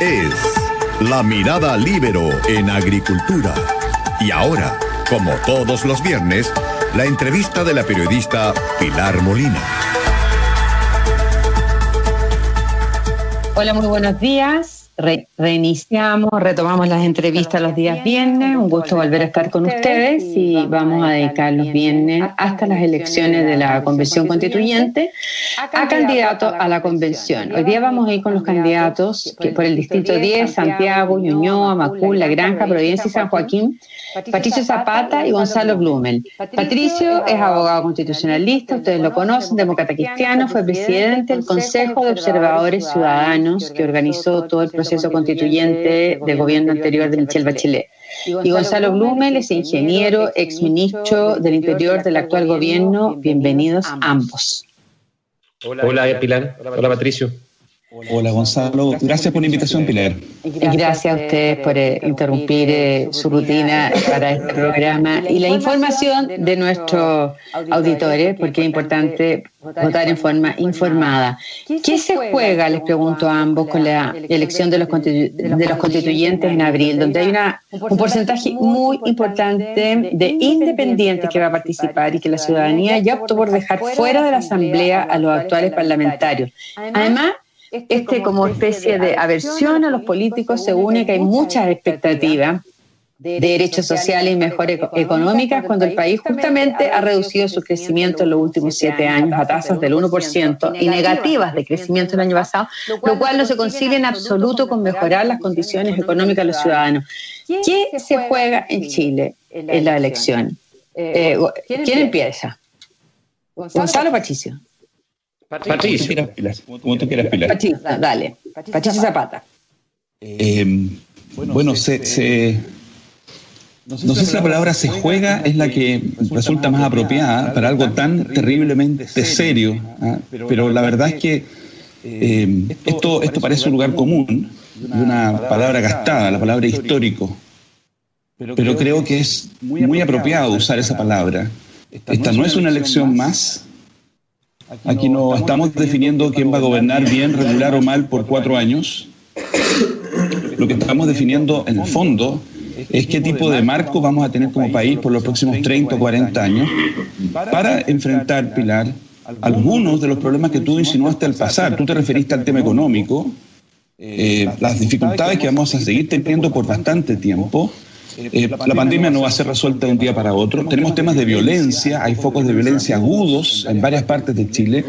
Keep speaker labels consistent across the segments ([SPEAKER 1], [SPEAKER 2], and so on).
[SPEAKER 1] es La Mirada Libero en Agricultura. Y ahora, como todos los viernes, la entrevista de la periodista Pilar Molina.
[SPEAKER 2] Hola, muy buenos días reiniciamos, retomamos las entrevistas los días viernes. Un gusto volver a estar con ustedes y vamos a dedicar los viernes hasta las elecciones de la Convención Constituyente a candidatos a la Convención. Hoy día vamos a ir con los candidatos que por el Distrito 10, Santiago, Ñuñoa, Macul, La Granja, Providencia y San Joaquín Patricio Zapata y Gonzalo Blumel. Patricio es abogado constitucionalista, ustedes lo conocen, demócrata cristiano, fue presidente del Consejo de Observadores Ciudadanos que organizó todo el proceso constituyente del gobierno anterior de Michelle Bachelet. Y Gonzalo Blumel es ingeniero, exministro del Interior del actual gobierno. Bienvenidos ambos.
[SPEAKER 3] Hola, Pilar. Hola, Patricio.
[SPEAKER 4] Hola Gonzalo, gracias por la invitación Pilar.
[SPEAKER 2] Gracias a ustedes por eh, interrumpir eh, su rutina para este programa y la información de nuestros auditores, porque es importante votar en forma informada. ¿Qué se juega, les pregunto a ambos, con la elección de los, de los constituyentes en abril, donde hay una, un porcentaje muy importante de independientes que va a participar y que la ciudadanía ya optó por dejar fuera de la Asamblea a los actuales parlamentarios? Además, este, este como especie de aversión a los políticos se une que hay muchas expectativas de derechos sociales y mejoras económicas cuando el país justamente ha reducido su crecimiento en los últimos siete años a tasas del 1% y negativas de crecimiento el año pasado, lo cual no se concilia en absoluto con mejorar las condiciones económicas de los ciudadanos. ¿Qué se juega en Chile en la elección? Eh, eh, ¿Quién empieza? Gonzalo Patricio.
[SPEAKER 4] Patricio. Como tú quieras, Pilar.
[SPEAKER 2] Patricio, dale. Patricio Zapata.
[SPEAKER 4] Eh, bueno, se, no sé si la palabra se juega es la que resulta más apropiada para algo tan terriblemente serio, ¿ah? pero la verdad es que eh, esto, esto parece un lugar común y una palabra gastada, la palabra histórico, pero creo que es muy apropiado usar esa palabra. Esta no es una elección más, Aquí no estamos definiendo quién va a gobernar bien, regular o mal por cuatro años. Lo que estamos definiendo en el fondo es qué tipo de marco vamos a tener como país por los próximos 30 o 40 años para enfrentar, Pilar, algunos de los problemas que tú insinuaste al pasar. Tú te referiste al tema económico, eh, las dificultades que vamos a seguir teniendo por bastante tiempo eh, la pandemia no va a ser resuelta de un día para otro. Tenemos temas de violencia, hay focos de violencia agudos en varias partes de Chile.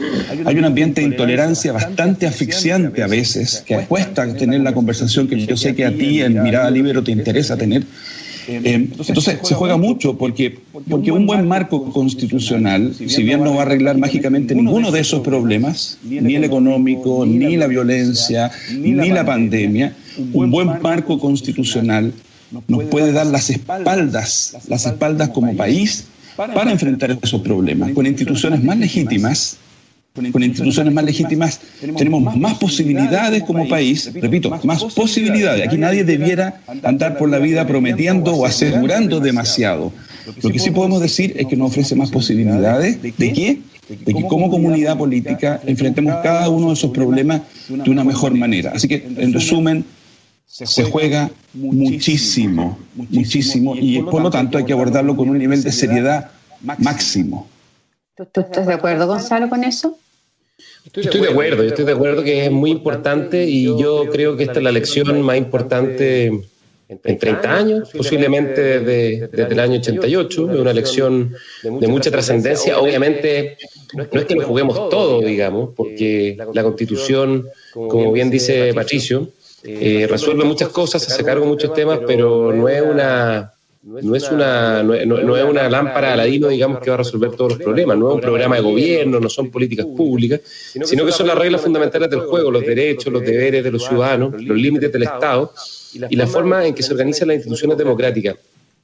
[SPEAKER 4] Hay un ambiente de intolerancia bastante asfixiante a veces, que cuesta tener la conversación que yo sé que a ti en Mirada Libre te interesa tener. Eh, entonces se juega mucho porque, porque un buen marco constitucional, si bien no va a arreglar mágicamente ninguno de esos problemas, ni el económico, ni la violencia, ni la pandemia, un buen marco constitucional nos puede dar las espaldas, las espaldas como país para enfrentar esos problemas. Con instituciones más legítimas, con instituciones más legítimas tenemos más posibilidades como país, repito, más posibilidades. Aquí nadie debiera andar por la vida prometiendo o asegurando demasiado. Lo que sí podemos decir es que nos ofrece más posibilidades de qué? De que como comunidad política enfrentemos cada uno de esos problemas de una mejor manera. Así que, en resumen, se juega muchísimo, muchísimo, y por lo tanto hay que abordarlo con un nivel de seriedad máximo.
[SPEAKER 2] ¿Tú estás de acuerdo, Gonzalo, con eso?
[SPEAKER 3] Estoy de acuerdo, yo estoy de acuerdo que es muy importante y yo creo que esta es la lección más importante en 30 años, posiblemente desde, desde el año 88, es una lección de mucha trascendencia. Obviamente, no es que lo juguemos todo, digamos, porque la Constitución, como bien dice Patricio, eh, resuelve muchas cosas, se hace cargo de muchos temas, pero no es una no es una no, es una lámpara aladino digamos que va a resolver todos los problemas no es un programa de gobierno no son políticas públicas sino que son las reglas fundamentales del juego los derechos los deberes de los ciudadanos los límites del Estado y la forma en que se organizan las instituciones democráticas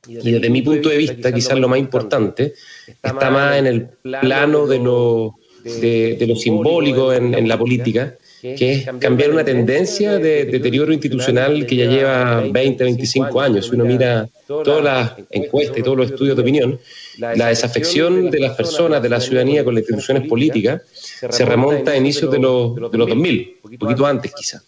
[SPEAKER 3] y desde mi punto de vista quizás lo más importante está más en el plano de lo de, lo simbólico en, en la política que es cambiar una tendencia de deterioro institucional que ya lleva 20, 25 años. Si uno mira todas las encuestas y todos los estudios de opinión, la desafección de las personas, de la ciudadanía con las instituciones políticas, se remonta a inicios de los, de los 2000, un poquito antes quizá.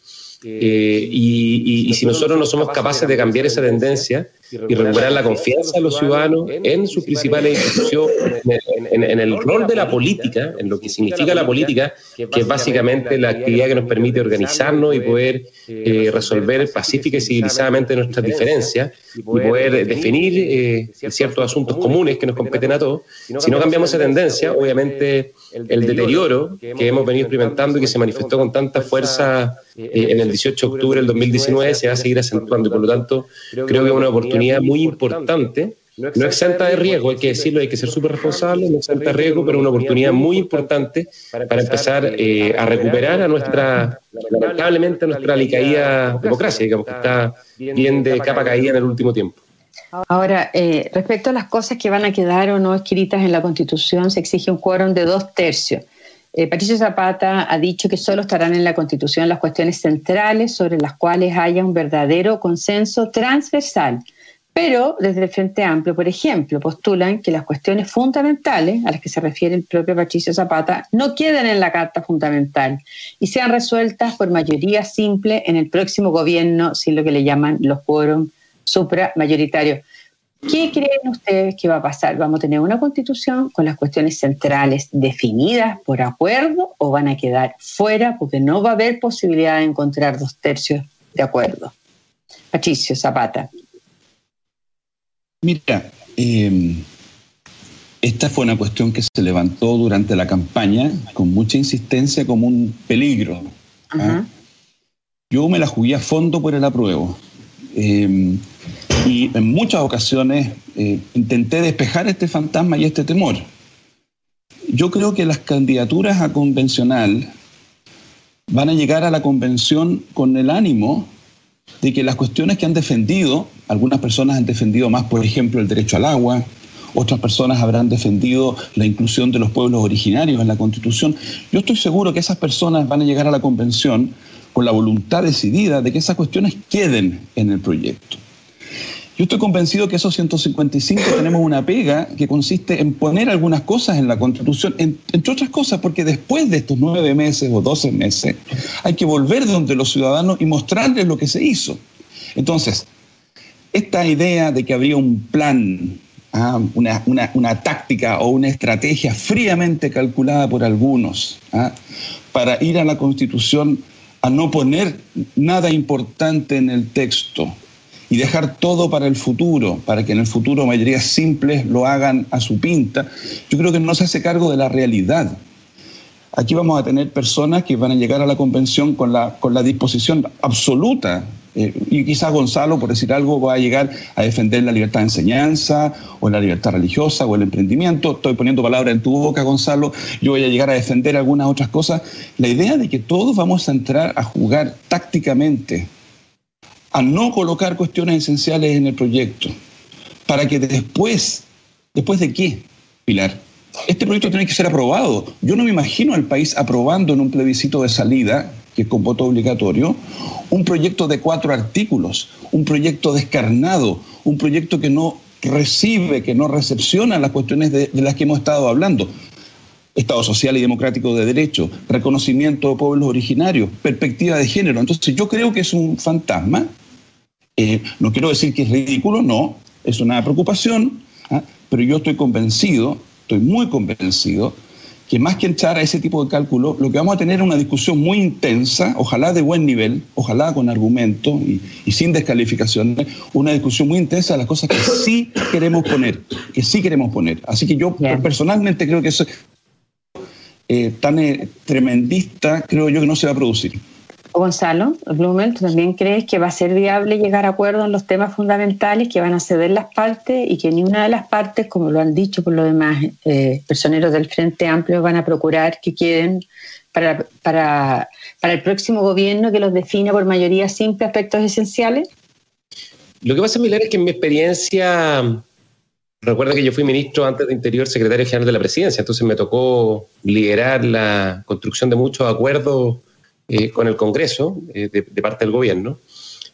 [SPEAKER 3] Eh, y, si nosotros no somos capaces de cambiar esa tendencia y recuperar la confianza de los ciudadanos en sus principales instituciones, en, el rol de la política, en lo que significa la política, que es básicamente la actividad que nos permite organizarnos y poder eh, resolver pacífica y civilizadamente nuestras diferencias y poder definir eh, ciertos asuntos comunes que nos competen a todos. Si no cambiamos esa tendencia, obviamente el deterioro que hemos venido experimentando y que se manifestó con tanta fuerza eh, en el 18 de octubre del 2019 se va a seguir acentuando y por lo tanto creo que es una oportunidad muy importante, no exenta de riesgo, hay que decirlo, hay que ser súper responsable, no exenta de riesgo, pero una oportunidad muy importante para empezar eh, a recuperar a nuestra, lamentablemente, a nuestra alicaída democracia, digamos que está bien de capa caída en el último tiempo.
[SPEAKER 2] Ahora, eh, respecto a las cosas que van a quedar o no escritas en la Constitución, se exige un quórum de dos tercios. Eh, Patricio Zapata ha dicho que solo estarán en la Constitución las cuestiones centrales sobre las cuales haya un verdadero consenso transversal. Pero desde el Frente Amplio, por ejemplo, postulan que las cuestiones fundamentales a las que se refiere el propio Patricio Zapata no queden en la Carta Fundamental y sean resueltas por mayoría simple en el próximo gobierno, sin lo que le llaman los quórum supramayoritarios. ¿Qué creen ustedes que va a pasar? ¿Vamos a tener una constitución con las cuestiones centrales definidas por acuerdo o van a quedar fuera porque no va a haber posibilidad de encontrar dos tercios de acuerdo? Patricio Zapata.
[SPEAKER 4] Mira, em, esta fue una cuestión que se levantó durante la campaña con mucha insistencia como un peligro. ¿ah? Yo me la jugué a fondo por el apruebo. Eh, y en muchas ocasiones eh, intenté despejar este fantasma y este temor. Yo creo que las candidaturas a convencional van a llegar a la convención con el ánimo de que las cuestiones que han defendido, algunas personas han defendido más, por ejemplo, el derecho al agua, otras personas habrán defendido la inclusión de los pueblos originarios en la Constitución. Yo estoy seguro que esas personas van a llegar a la convención con la voluntad decidida de que esas cuestiones queden en el proyecto. Yo estoy convencido que esos 155 tenemos una pega que consiste en poner algunas cosas en la Constitución, entre otras cosas, porque después de estos nueve meses o doce meses hay que volver donde los ciudadanos y mostrarles lo que se hizo. Entonces, esta idea de que habría un plan, ah, una, táctica o una estrategia fríamente calculada por algunos ah, para ir a la Constitución a no poner nada importante en el texto, y dejar todo para el futuro, para que en el futuro mayorías simples lo hagan a su pinta, yo creo que no se hace cargo de la realidad. Aquí vamos a tener personas que van a llegar a la convención con la, con la disposición absoluta, eh, y quizás Gonzalo, por decir algo, va a llegar a defender la libertad de enseñanza, o la libertad religiosa, o el emprendimiento. Estoy poniendo palabras en tu boca, Gonzalo. Yo voy a llegar a defender algunas otras cosas. La idea de que todos vamos a entrar a jugar tácticamente a no colocar cuestiones esenciales en el proyecto, para que después, ¿después de qué, Pilar? Este proyecto tiene que ser aprobado. Yo no me imagino al país aprobando en un plebiscito de salida, que es con voto obligatorio, un proyecto de cuatro artículos, un proyecto descarnado, un proyecto que no recibe, que no recepciona las cuestiones de, las que hemos estado hablando. Estado social y democrático de derecho, reconocimiento de pueblos originarios, perspectiva de género. Entonces yo creo que es un fantasma eh, no quiero decir que es ridículo, no, es una preocupación, ¿ah? pero yo estoy convencido, estoy muy convencido, que más que entrar a ese tipo de cálculo, lo que vamos a tener es una discusión muy intensa, ojalá de buen nivel, ojalá con argumentos y, sin descalificaciones, una discusión muy intensa de las cosas que sí queremos poner, que sí queremos poner. Así que yo personalmente creo que eso eh, tan eh, tremendista, creo yo que no se va a producir.
[SPEAKER 2] Gonzalo Blumel, ¿tú también crees que va a ser viable llegar a acuerdo en los temas fundamentales, que van a ceder las partes y que ni una de las partes, como lo han dicho por lo demás eh, personeros del Frente Amplio, van a procurar que queden para, para, para el próximo gobierno que los defina por mayoría simple aspectos esenciales?
[SPEAKER 3] Lo que pasa, Milar, es que en mi experiencia, recuerda que yo fui ministro antes de Interior, secretario general de la presidencia, entonces me tocó liderar la construcción de muchos acuerdos eh, con el Congreso eh, de, parte del gobierno.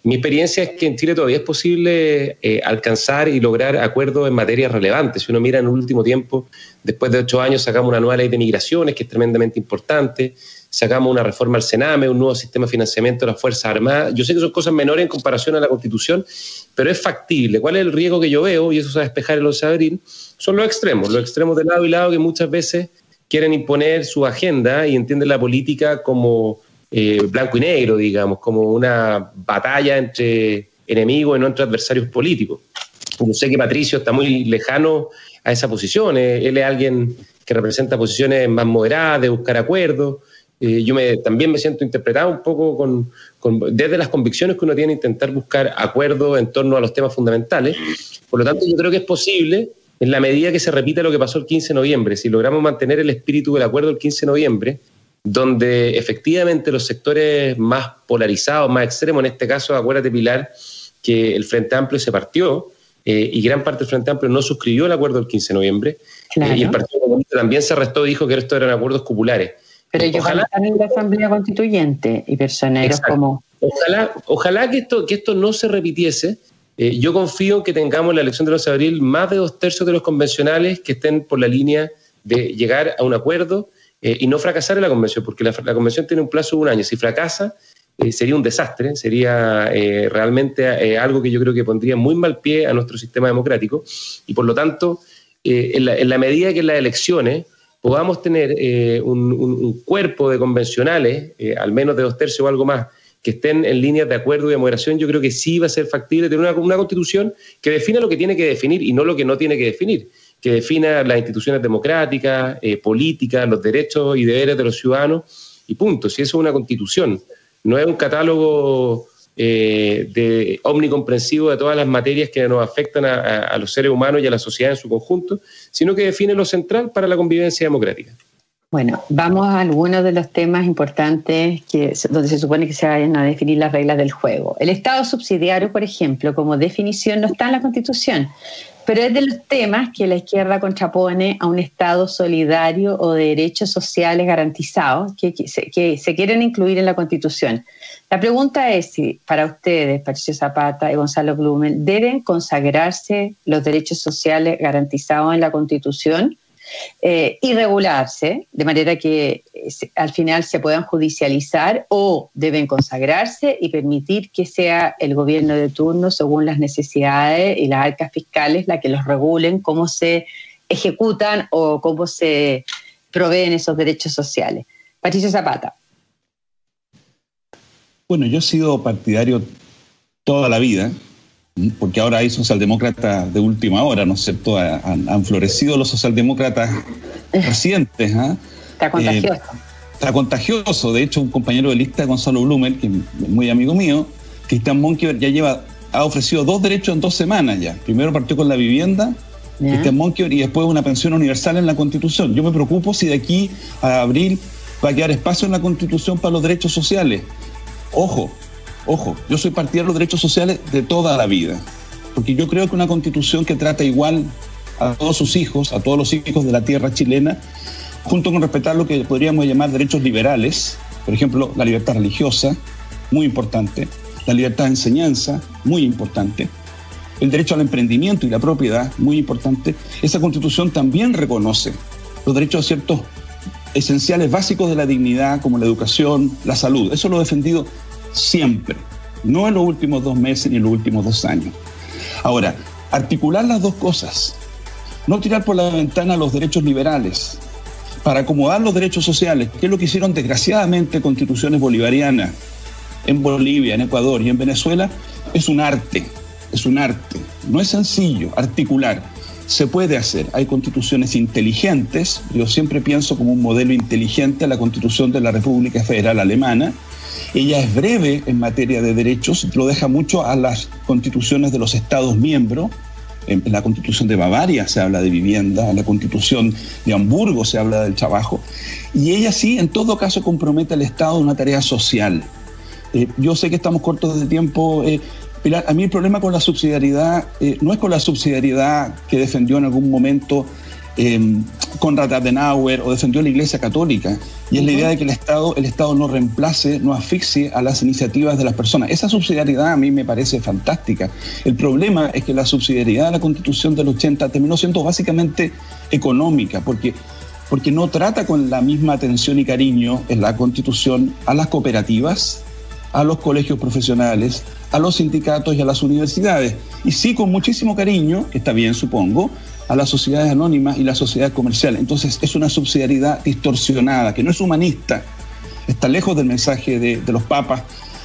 [SPEAKER 3] Mi experiencia es que en Chile todavía es posible eh, alcanzar y lograr acuerdos en materias relevantes. Si uno mira en el último tiempo, después de ocho años sacamos una nueva ley de migraciones que es tremendamente importante. sacamos una reforma al Sename, un nuevo sistema de financiamiento de las Fuerzas Armadas. Yo sé que son cosas menores en comparación a la Constitución, pero es factible. ¿Cuál es el riesgo que yo veo? Y eso se va a despejar el 11 de abril. Son los extremos, los extremos de lado y lado que muchas veces quieren imponer su agenda y entienden la política como eh, blanco y negro, digamos, como una batalla entre enemigos y no entre adversarios políticos. Yo sé que Patricio está muy lejano a esa posición. Eh, él es alguien que representa posiciones más moderadas, de buscar acuerdos. Eh, yo me, también me siento interpretado un poco con, desde las convicciones que uno tiene, intentar buscar acuerdos en torno a los temas fundamentales. Por lo tanto, yo creo que es posible, en la medida que se repite lo que pasó el 15 de noviembre, si logramos mantener el espíritu del acuerdo el 15 de noviembre, donde efectivamente los sectores más polarizados, más extremos, en este caso, acuérdate Pilar, que el Frente Amplio se partió, eh, y gran parte del Frente Amplio no suscribió el acuerdo del 15 de noviembre. Eh, y el Partido Comunista también se arrestó, dijo que esto eran acuerdos cupulares.
[SPEAKER 2] Pero ellos ojalá, también la Asamblea Constituyente y personeros como...
[SPEAKER 3] Ojalá, ojalá que, esto, que esto no se repitiese. Eh, yo confío en que tengamos en la elección de los de abril más de dos tercios de los convencionales que estén por la línea de llegar a un acuerdo y no fracasar en la convención, porque la, convención tiene un plazo de un año. Si fracasa, eh, sería un desastre, sería eh, realmente eh, algo que yo creo que pondría muy mal pie a nuestro sistema democrático y por lo tanto, en la, medida que en las elecciones podamos tener un, cuerpo de convencionales, al menos de dos tercios o algo más, que estén en líneas de acuerdo y de moderación, yo creo que sí va a ser factible tener una, una constitución que defina lo que tiene que definir y no lo que no tiene que definir que defina las instituciones democráticas, políticas, los derechos y deberes de los ciudadanos, y punto. Si eso es una constitución, no es un catálogo eh, de omnicomprensivo de todas las materias que nos afectan a, los seres humanos y a la sociedad en su conjunto, sino que define lo central para la convivencia democrática.
[SPEAKER 2] Bueno, vamos a algunos de los temas importantes que, donde se supone que se vayan a definir las reglas del juego. El Estado subsidiario, por ejemplo, como definición no está en la Constitución, pero es de los temas que la izquierda contrapone a un Estado solidario o de derechos sociales garantizados que, se, quieren incluir en la Constitución. La pregunta es si para ustedes, Patricio Zapata y Gonzalo Blumen, deben consagrarse los derechos sociales garantizados en la Constitución eh, y regularse, de manera que eh, al final se puedan judicializar o deben consagrarse y permitir que sea el gobierno de turno, según las necesidades y las arcas fiscales, la que los regulen, cómo se ejecutan o cómo se proveen esos derechos sociales. Patricio Zapata.
[SPEAKER 4] Bueno, yo he sido partidario toda la vida porque ahora hay socialdemócratas de última hora, ¿no es cierto? Han, florecido los socialdemócratas recientes.
[SPEAKER 2] ¿ah? Está contagioso. Eh,
[SPEAKER 4] está contagioso. De hecho, un compañero de lista, Gonzalo Blumer, que es muy amigo mío, Cristian Monkever, ya lleva, ha ofrecido dos derechos en dos semanas ya. Primero partió con la vivienda, Cristian Monkever, y después una pensión universal en la Constitución. Yo me preocupo si de aquí a abril va a quedar espacio en la Constitución para los derechos sociales. Ojo, Ojo, yo soy partidario de los derechos sociales de toda la vida, porque yo creo que una constitución que trata igual a todos sus hijos, a todos los hijos de la tierra chilena, junto con respetar lo que podríamos llamar derechos liberales, por ejemplo, la libertad religiosa, muy importante, la libertad de enseñanza, muy importante, el derecho al emprendimiento y la propiedad, muy importante, esa constitución también reconoce los derechos a ciertos esenciales básicos de la dignidad, como la educación, la salud. Eso lo he defendido siempre, no en los últimos dos meses ni en los últimos dos años. Ahora, articular las dos cosas, no tirar por la ventana los derechos liberales, para acomodar los derechos sociales, que es lo que hicieron desgraciadamente constituciones bolivarianas en Bolivia, en Ecuador y en Venezuela, es un arte, es un arte. No es sencillo articular. Se puede hacer. Hay constituciones inteligentes. Yo siempre pienso como un modelo inteligente la constitución de la República Federal Alemana, ella es breve en materia de derechos, lo deja mucho a las constituciones de los Estados miembros. En la constitución de Bavaria se habla de vivienda, en la constitución de Hamburgo se habla del trabajo. Y ella sí, en todo caso, compromete al Estado una tarea social. Eh, yo sé que estamos cortos de tiempo. Eh, a mí el problema con la subsidiariedad eh, no es con la subsidiariedad que defendió en algún momento eh, Conrad Adenauer o defendió la Iglesia Católica. Y es la idea de que el Estado, el Estado no reemplace, no asfixie a las iniciativas de las personas. Esa subsidiariedad a mí me parece fantástica. El problema es que la subsidiariedad de la Constitución del 80 terminó siendo básicamente económica, porque porque no trata con la misma atención y cariño en la Constitución a las cooperativas, a los colegios profesionales, a los sindicatos y a las universidades. Y sí con muchísimo cariño, que está bien supongo, a las sociedades anónimas y la sociedad comercial. Entonces es una subsidiariedad distorsionada, que no es humanista, está lejos del mensaje de, los papas.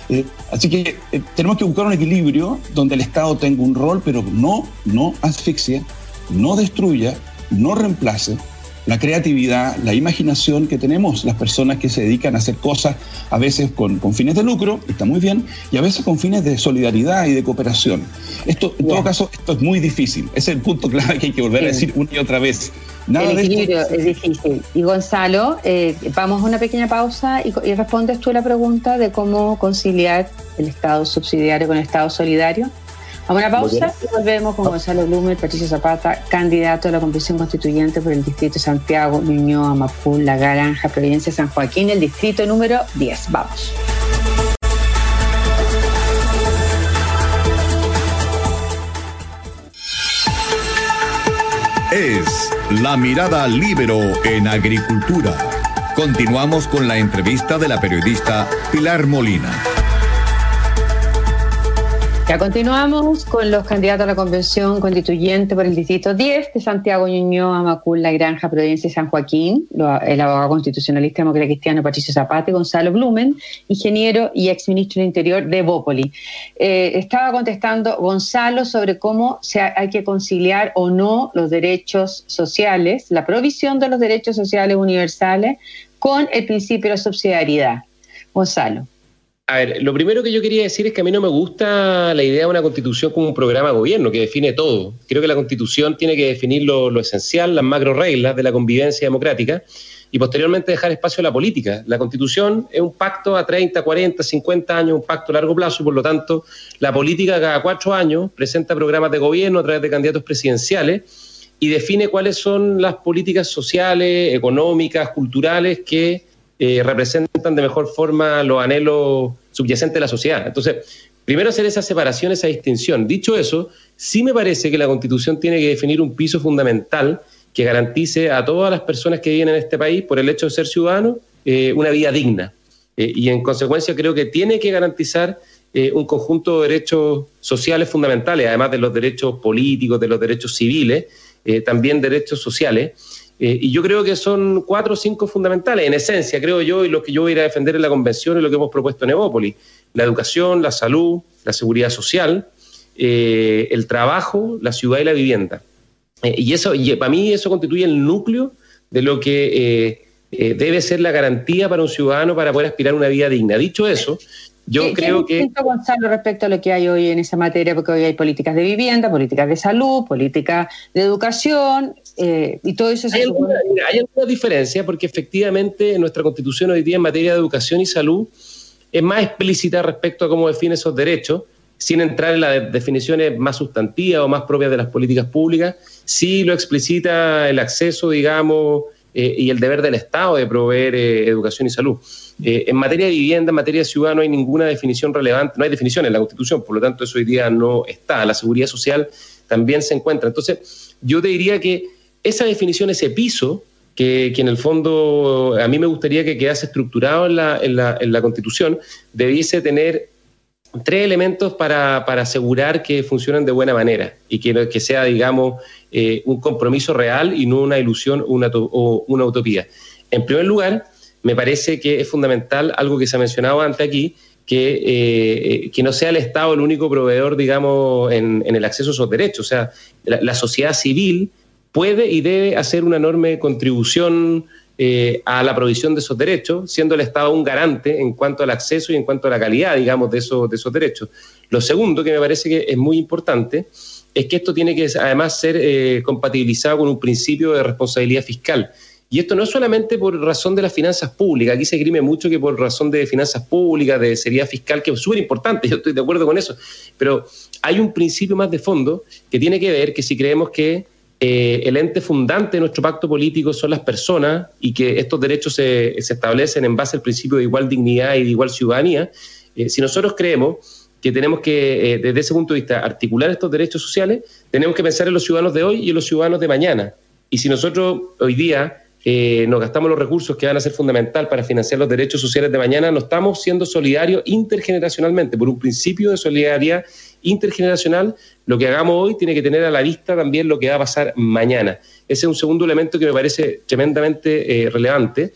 [SPEAKER 4] Eh, así que eh, tenemos que buscar un equilibrio donde el Estado tenga un rol, pero no, no asfixie, no destruya, no reemplace, la creatividad, la imaginación que tenemos las personas que se dedican a hacer cosas a veces con, fines de lucro, está muy bien, y a veces con fines de solidaridad y de cooperación. Esto, en todo caso, esto es muy difícil. Ese es el punto clave que hay que volver a decir una y otra vez.
[SPEAKER 2] Nada el equilibrio es difícil. Y Gonzalo, eh, vamos a una pequeña pausa y, y respondes tú la pregunta de cómo conciliar el Estado subsidiario con el Estado solidario. Vamos a una pausa y volvemos con Gonzalo Blumer, Patricio Zapata, candidato a la Convención Constituyente por el Distrito de Santiago, Ñuñoa, Mapul, La Granja, Providencia, San Joaquín, el distrito número 10. Vamos.
[SPEAKER 1] Es La Mirada Libero en Agricultura. Continuamos con la entrevista de la periodista Pilar Molina.
[SPEAKER 2] Ya continuamos con los candidatos a la Convención Constituyente por el Distrito 10 de Santiago Ñuñoa, Macul, La Granja, Providencia y San Joaquín, el abogado constitucionalista demócrata cristiano Patricio Zapata y Gonzalo Blumen, ingeniero y exministro del Interior de Bópoli. Eh, estaba contestando Gonzalo sobre cómo se hay que conciliar o no los derechos sociales, la provisión de los derechos sociales universales con el principio de subsidiariedad. Gonzalo.
[SPEAKER 3] A ver, lo primero que yo quería decir es que a mí no me gusta la idea de una constitución como un programa de gobierno que define todo. Creo que la constitución tiene que definir lo, esencial, las macro reglas de la convivencia democrática y posteriormente dejar espacio a la política. La constitución es un pacto a 30, 40, 50 años, un pacto a largo plazo y por lo tanto la política cada cuatro años presenta programas de gobierno a través de candidatos presidenciales y define cuáles son las políticas sociales, económicas, culturales que eh, representan de mejor forma los anhelos subyacentes de la sociedad. Entonces, primero hacer esa separación, esa distinción. Dicho eso, sí me parece que la Constitución tiene que definir un piso fundamental que garantice a todas las personas que viven en este país, por el hecho de ser ciudadanos, eh, una vida digna. Eh, y en consecuencia creo que tiene que garantizar un conjunto de derechos sociales fundamentales, además de los derechos políticos, de los derechos civiles, también derechos sociales. Eh, y yo creo que son cuatro o cinco fundamentales, en esencia, creo yo, y lo que yo voy a ir a defender en la convención y lo que hemos propuesto en Evópolis. La educación, la salud, la seguridad social, eh, el trabajo, la ciudad y la vivienda. Eh, y eso, y para mí eso constituye el núcleo de lo que debe ser la garantía para un ciudadano para poder aspirar a una vida digna. Dicho eso, yo creo que...
[SPEAKER 2] Gonzalo, respecto a lo que hay hoy en esa materia? Porque hoy hay políticas de vivienda, políticas de salud, políticas de educación, eh, y todo eso...
[SPEAKER 3] hay, alguna, hay alguna diferencia porque efectivamente nuestra constitución hoy día en materia de educación y salud es más explícita respecto a cómo define esos derechos, sin entrar en las definiciones más sustantivas o más propias de las políticas públicas, sí lo explicita el acceso, digamos, eh, y el deber del Estado de proveer eh, educación y salud. Eh, en materia de vivienda, en materia de ciudad, no hay ninguna definición relevante, no hay definición en la Constitución, por lo tanto eso hoy día no está. La seguridad social también se encuentra. Entonces, yo te diría que esa definición, ese piso, que, en el fondo a mí me gustaría que quedase estructurado en la, en la, en la Constitución, debiese tener tres elementos para, asegurar que funcionen de buena manera y que, que sea, digamos, eh, un compromiso real y no una ilusión una, o una utopía. En primer lugar, me parece que es fundamental algo que se ha mencionado antes aquí, que, eh, que no sea el Estado el único proveedor, digamos, en, el acceso a esos derechos. O sea, la, sociedad civil puede y debe hacer una enorme contribución eh, a la provisión de esos derechos, siendo el Estado un garante en cuanto al acceso y en cuanto a la calidad, digamos, de esos, de esos derechos. Lo segundo, que me parece que es muy importante, es que esto tiene que además ser eh, compatibilizado con un principio de responsabilidad fiscal. Y esto no es solamente por razón de las finanzas públicas, aquí se grime mucho que por razón de finanzas públicas, de seriedad fiscal, que es súper importante, yo estoy de acuerdo con eso, pero hay un principio más de fondo que tiene que ver que si creemos que eh, el ente fundante de nuestro pacto político son las personas y que estos derechos se, establecen en base al principio de igual dignidad y de igual ciudadanía, eh, si nosotros creemos que tenemos que, eh, desde ese punto de vista, articular estos derechos sociales, tenemos que pensar en los ciudadanos de hoy y en los ciudadanos de mañana. Y si nosotros hoy día eh, nos gastamos los recursos que van a ser fundamental para financiar los derechos sociales de mañana, no estamos siendo solidarios intergeneracionalmente. Por un principio de solidaridad intergeneracional, lo que hagamos hoy tiene que tener a la vista también lo que va a pasar mañana. Ese es un segundo elemento que me parece tremendamente eh, relevante.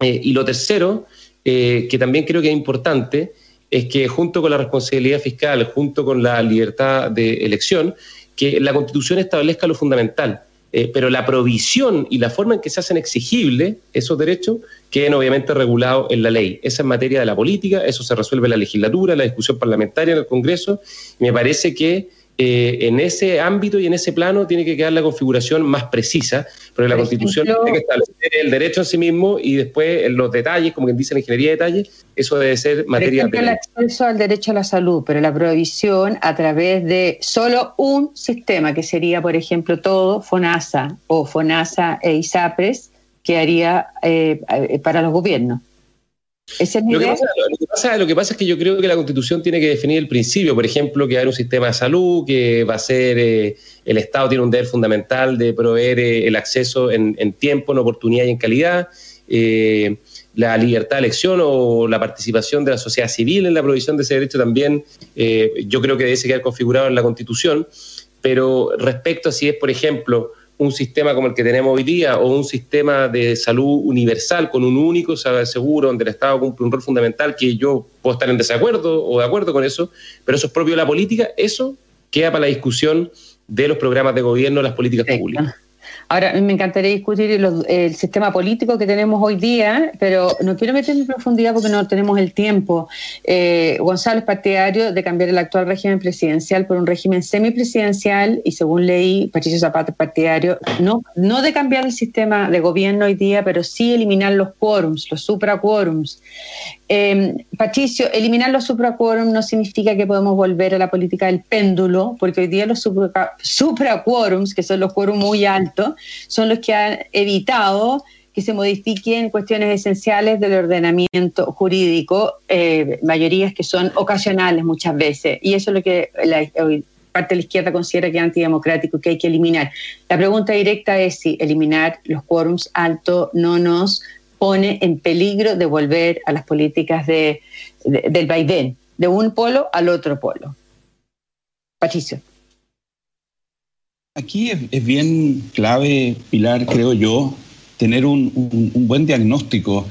[SPEAKER 3] Eh, y lo tercero, que también creo que es importante, es que junto con la responsabilidad fiscal, junto con la libertad de elección, que la Constitución establezca lo fundamental eh, pero la provisión y la forma en que se hacen exigibles esos derechos queden obviamente regulados en la ley. Esa es materia de la política, eso se resuelve en la legislatura, la discusión parlamentaria, en el Congreso, y me parece que eh, en ese ámbito y en ese plano tiene que quedar la configuración más precisa, porque la Constitución tiene que establecer el derecho en sí mismo y después en los detalles, como quien dice la ingeniería de detalles, eso debe ser materia
[SPEAKER 2] de el acceso al derecho a la salud, pero la provisión a través de solo un sistema, que sería, por ejemplo, todo FONASA o FONASA e ISAPRES, que haría eh, eh, para los gobiernos
[SPEAKER 3] lo, que pasa, lo, que pasa, es que yo creo que la Constitución tiene que definir el principio, por ejemplo, que hay un sistema de salud, que va a ser, eh, el Estado tiene un deber fundamental de proveer eh, el acceso en, tiempo, en oportunidad y en calidad, eh, la libertad de elección o la participación de la sociedad civil en la provisión de ese derecho también, yo creo que debe quedar configurado en la Constitución, pero respecto a si es, por ejemplo, un sistema como el que tenemos hoy día o un sistema de salud universal con un único seguro donde el Estado cumple un rol fundamental que yo puedo estar en desacuerdo o de acuerdo con eso, pero eso es propio de la política, eso queda para la discusión de los programas de gobierno, las políticas públicas.
[SPEAKER 2] Ahora, me encantaría discutir el, sistema político que tenemos hoy día, pero no quiero meterme en profundidad porque no tenemos el tiempo. Eh, Gonzalo es partidario de cambiar el actual régimen presidencial por un régimen semipresidencial y según leí, Patricio Zapata partidario, no, no de cambiar el sistema de gobierno hoy día, pero sí eliminar los quórums, los supraquórums. Eh, Patricio, eliminar los supraquórums no significa que podemos volver a la política del péndulo, porque hoy día los supraquórums, que son los quórums muy altos, son los que han evitado que se modifiquen cuestiones esenciales del ordenamiento jurídico, eh, mayorías que son ocasionales muchas veces, y eso es lo que la parte de la izquierda considera que es antidemocrático, que hay que eliminar. La pregunta directa es si eliminar los quórums altos no nos pone en peligro de volver a las políticas de, del vaivén, de un polo al otro polo. Patricio.
[SPEAKER 4] Aquí es, bien clave, Pilar, creo yo, tener un, buen diagnóstico.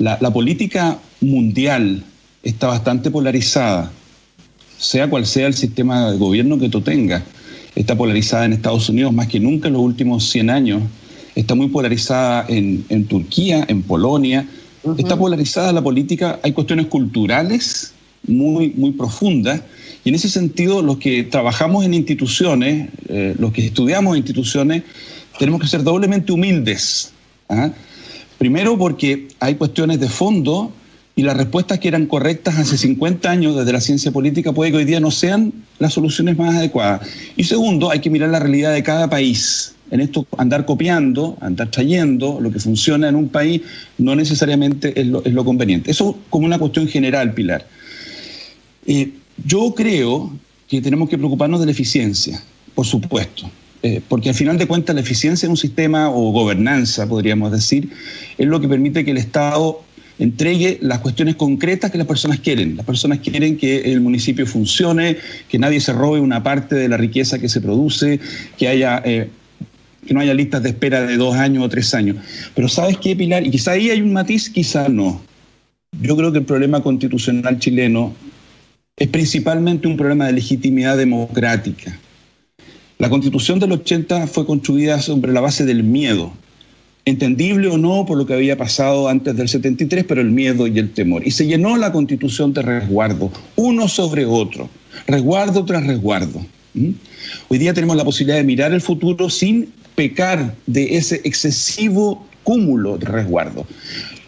[SPEAKER 4] La, política mundial está bastante polarizada, sea cual sea el sistema de gobierno que tú tengas. Está polarizada en Estados Unidos más que nunca en los últimos 100 años. Está muy polarizada en, Turquía, en Polonia. Está polarizada la política. Hay cuestiones culturales muy, muy profundas y en ese sentido, los que trabajamos en instituciones, eh, los que estudiamos instituciones, tenemos que ser doblemente humildes. ¿ah? Primero porque hay cuestiones de fondo y las respuestas que eran correctas hace 50 años desde la ciencia política puede que hoy día no sean las soluciones más adecuadas. Y segundo, hay que mirar la realidad de cada país. En esto andar copiando, andar trayendo lo que funciona en un país no necesariamente es lo, conveniente. Eso como una cuestión general, Pilar. Eh, yo creo que tenemos que preocuparnos de la eficiencia, por supuesto, eh, porque al final de cuentas la eficiencia de un sistema o gobernanza, podríamos decir, es lo que permite que el Estado entregue las cuestiones concretas que las personas quieren. Las personas quieren que el municipio funcione, que nadie se robe una parte de la riqueza que se produce, que haya... Eh, que no haya listas de espera de dos años o tres años. Pero ¿sabes qué, Pilar? Y quizá ahí hay un matiz, quizá no. Yo creo que el problema constitucional chileno es principalmente un problema de legitimidad democrática. La constitución del 80 fue construida sobre la base del miedo, entendible o no por lo que había pasado antes del 73, pero el miedo y el temor. Y se llenó la constitución de resguardo, uno sobre otro, resguardo tras resguardo. Hoy día tenemos la posibilidad de mirar el futuro sin pecar de ese excesivo cúmulo de resguardo.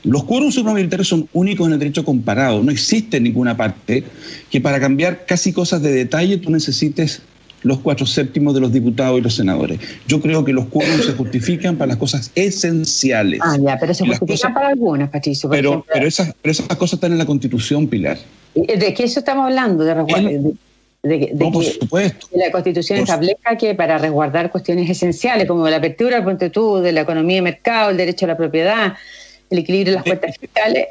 [SPEAKER 4] Los quórums supramilitares son únicos en el derecho comparado. No existe en ninguna parte que para cambiar casi cosas de detalle tú necesites los cuatro séptimos de los diputados y los senadores. Yo creo que los quórums se justifican para las cosas esenciales.
[SPEAKER 2] Ah, ya, pero se justifican para algunas, Patricio.
[SPEAKER 4] pero, pero, esas, pero esas cosas están en la Constitución, Pilar.
[SPEAKER 2] ¿De qué eso estamos hablando? ¿De resguardo? de, que, la Constitución establezca que para resguardar cuestiones esenciales como la apertura al ponte de la economía de mercado, el derecho a la propiedad, el equilibrio de las cuentas fiscales,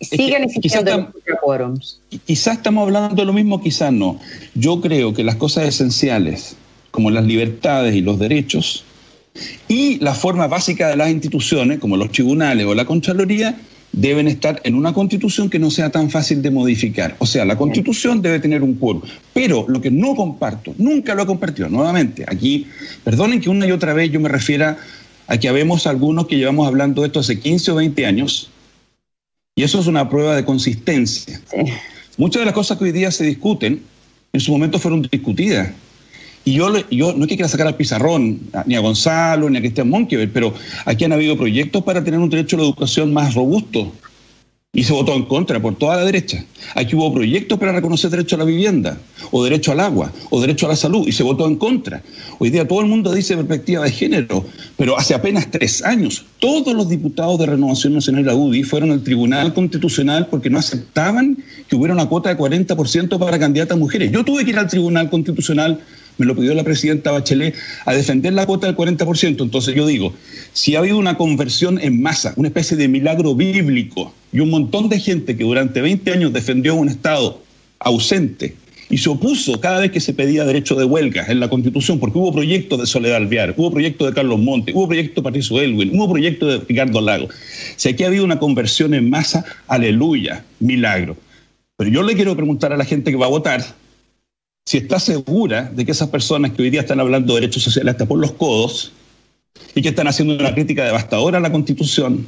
[SPEAKER 2] sigan existiendo quórums.
[SPEAKER 4] Quizás estamos hablando de lo mismo, quizás no. Yo creo que las cosas esenciales, como las libertades y los derechos, y la forma básica de las instituciones, como los tribunales o la Contraloría, deben estar en una constitución que no sea tan fácil de modificar. O sea, la constitución debe tener un quórum. Pero lo que no comparto, nunca lo he compartido, nuevamente, aquí, perdonen que una y otra vez yo me refiera a que habemos algunos que llevamos hablando de esto hace 15 o 20 años, y eso es una prueba de consistencia. Muchas de las cosas que hoy día se discuten, en su momento fueron discutidas. Y yo, yo no es que quiera sacar al pizarrón ni a Gonzalo ni a Cristian Monkever, pero aquí han habido proyectos para tener un derecho a la educación más robusto. Y se votó en contra por toda la derecha. Aquí hubo proyectos para reconocer derecho a la vivienda, o derecho al agua, o derecho a la salud, y se votó en contra. Hoy día todo el mundo dice perspectiva de género, pero hace apenas tres años todos los diputados de Renovación Nacional, la UDI, fueron al Tribunal Constitucional porque no aceptaban que hubiera una cuota de 40% para candidatas mujeres. Yo tuve que ir al Tribunal Constitucional me lo pidió la presidenta Bachelet, a defender la cuota del 40%. Entonces yo digo, si ha habido una conversión en masa, una especie de milagro bíblico, y un montón de gente que durante 20 años defendió un Estado ausente y se opuso cada vez que se pedía derecho de huelga en la Constitución, porque hubo proyectos de Soledad Alvear, hubo proyectos de Carlos Monte, hubo proyecto de Patricio Elwin, hubo proyecto de Ricardo Lago. Si aquí ha habido una conversión en masa, aleluya, milagro. Pero yo le quiero preguntar a la gente que va a votar, si está segura de que esas personas que hoy día están hablando de derechos sociales hasta por los codos y que están haciendo una crítica devastadora a la Constitución,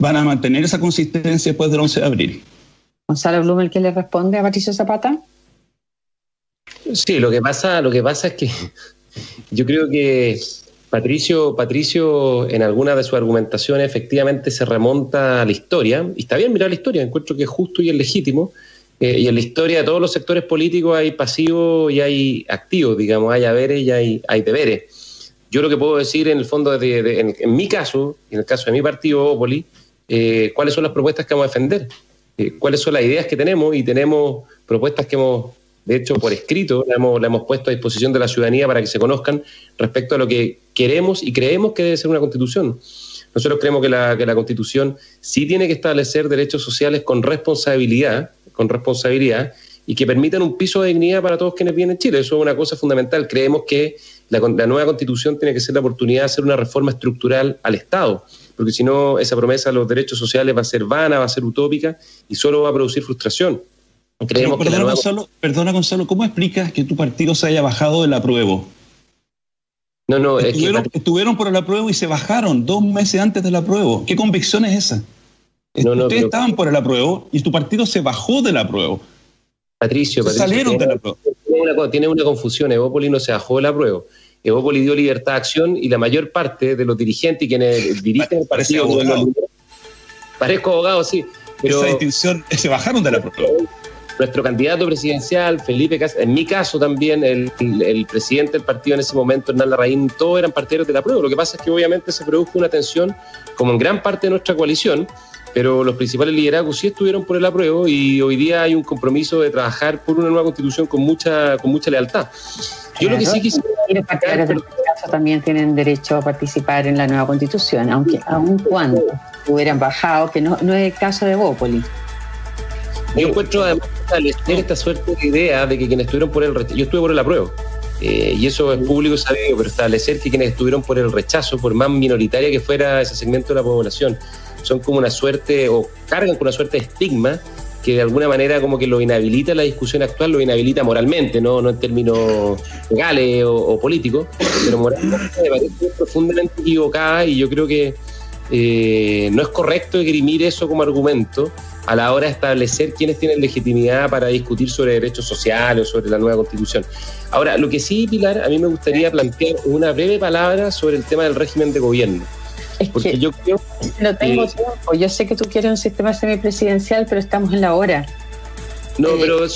[SPEAKER 4] van a mantener esa consistencia después del 11 de abril.
[SPEAKER 2] Gonzalo Blumel, ¿qué le responde a Patricio Zapata?
[SPEAKER 3] Sí, lo que pasa, lo que pasa es que yo creo que Patricio, Patricio en alguna de sus argumentaciones efectivamente se remonta a la historia, y está bien mirar la historia, encuentro que es justo y es legítimo, eh, y en la historia de todos los sectores políticos hay pasivos y hay activos, digamos, hay haberes y hay, hay deberes. Yo lo que puedo decir en el fondo, de, en, mi caso, en el caso de mi partido, Opoli, eh, cuáles son las propuestas que vamos a defender, eh, cuáles son las ideas que tenemos y tenemos propuestas que hemos, de hecho, por escrito, la hemos, la hemos puesto a disposición de la ciudadanía para que se conozcan respecto a lo que queremos y creemos que debe ser una constitución. Nosotros creemos que la, la constitución sí tiene que establecer derechos sociales con responsabilidad, con responsabilidad y que permitan un piso de dignidad para todos quienes vienen en Chile. Eso es una cosa fundamental. Creemos que la, nueva constitución tiene que ser la oportunidad de hacer una reforma estructural al Estado, porque si no, esa promesa de los derechos sociales va a ser vana, va a ser utópica y solo va a producir frustración.
[SPEAKER 4] Creemos perdona, Gonzalo, perdona, Gonzalo, ¿cómo explicas que tu partido se haya bajado del apruebo?
[SPEAKER 3] No, no,
[SPEAKER 4] estuvieron, es que... estuvieron por el apruebo y se bajaron dos meses antes del apruebo. ¿Qué convicción es esa? Ustedes estaban por el apruebo y tu partido se bajó del apruebo.
[SPEAKER 3] Patricio, Patricio
[SPEAKER 4] salieron del apruebo.
[SPEAKER 3] Tiene una, tiene una confusión. Evópoli no se bajó del apruebo. Evópoli dio libertad de acción y la mayor parte de los dirigentes y quienes dirigen el partido. Parezco abogado, sí.
[SPEAKER 4] Pero Esa distinción, se bajaron del apruebo.
[SPEAKER 3] Nuestro candidato presidencial, Felipe Casas, en mi caso también, el, el, presidente del partido en ese momento, Hernán Larraín, todos eran partidarios del apruebo. Lo que pasa es que obviamente se produjo una tensión, como en gran parte de nuestra coalición, pero los principales liderazgos sí estuvieron por el apruebo y hoy día hay un compromiso de trabajar por una nueva constitución con mucha, con mucha lealtad.
[SPEAKER 2] Yo lo que sí quisiera... También tienen derecho a participar en la nueva constitución, aunque aun cuando hubieran bajado, que no, no es el caso de Bópoli.
[SPEAKER 3] Yo encuentro además esta suerte de idea de que quienes estuvieron por el rechazo, yo estuve por el apruebo, eh, y eso es público sabido, pero establecer que quienes estuvieron por el rechazo, por más minoritaria que fuera ese segmento de la población, son como una suerte o cargan con una suerte de estigma que de alguna manera como que lo inhabilita la discusión actual, lo inhabilita moralmente, no, no en términos legales o, políticos, pero moralmente me parece profundamente equivocada y yo creo que eh, no es correcto esgrimir eso como argumento a la hora de establecer quiénes tienen legitimidad para discutir sobre derechos sociales o sobre la nueva constitución. Ahora, lo que sí, Pilar, a mí me gustaría plantear una breve palabra sobre el tema del régimen de gobierno.
[SPEAKER 2] Es porque yo creo. No tengo tiempo. Yo sé que tú quieres un sistema semipresidencial, pero estamos en la hora.
[SPEAKER 3] No, eh, pero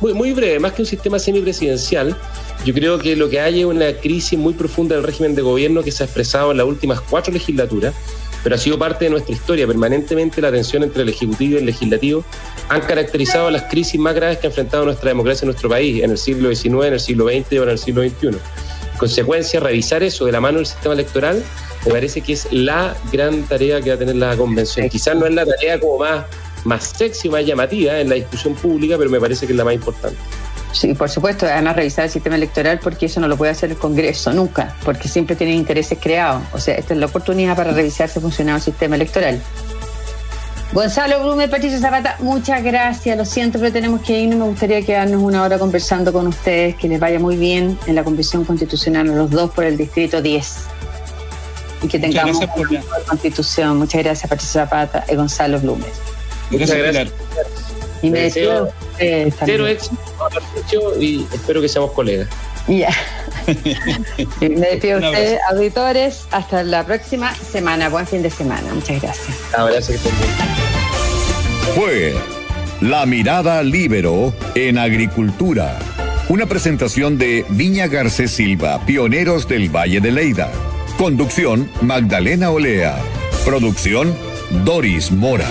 [SPEAKER 3] muy, muy breve, más que un sistema semipresidencial, yo creo que lo que hay es una crisis muy profunda del régimen de gobierno que se ha expresado en las últimas cuatro legislaturas, pero ha sido parte de nuestra historia. Permanentemente la tensión entre el Ejecutivo y el Legislativo han caracterizado las crisis más graves que ha enfrentado nuestra democracia en nuestro país en el siglo XIX, en el siglo XX y ahora en el siglo XXI. En consecuencia, revisar eso de la mano del sistema electoral me parece que es la gran tarea que va a tener la convención. Quizás no es la tarea como más, más sexy, más llamativa en la discusión pública, pero me parece que es la más importante.
[SPEAKER 2] Sí, por supuesto, además revisar el sistema electoral porque eso no lo puede hacer el Congreso nunca, porque siempre tiene intereses creados. O sea, esta es la oportunidad para revisar si funciona el sistema electoral. Gonzalo Blume, Patricio Zapata, muchas gracias. Lo siento, pero tenemos que irnos. Me gustaría quedarnos una hora conversando con ustedes. Que les vaya muy bien en la Convención Constitucional, los dos por el Distrito 10. Y que tengamos una constitución. Muchas gracias, Patricio Zapata y Gonzalo Blume.
[SPEAKER 3] Muchas gracias.
[SPEAKER 2] Y me despido.
[SPEAKER 3] Cero éxito y espero que seamos colegas.
[SPEAKER 2] Ya. me despido de ustedes, auditores. Hasta la próxima semana. Buen fin de semana. Muchas gracias.
[SPEAKER 3] Abrazo
[SPEAKER 1] Fue La Mirada Libero en Agricultura. Una presentación de Viña Garcés Silva, pioneros del Valle de Leida. Conducción, Magdalena Olea. Producción, Doris Mora.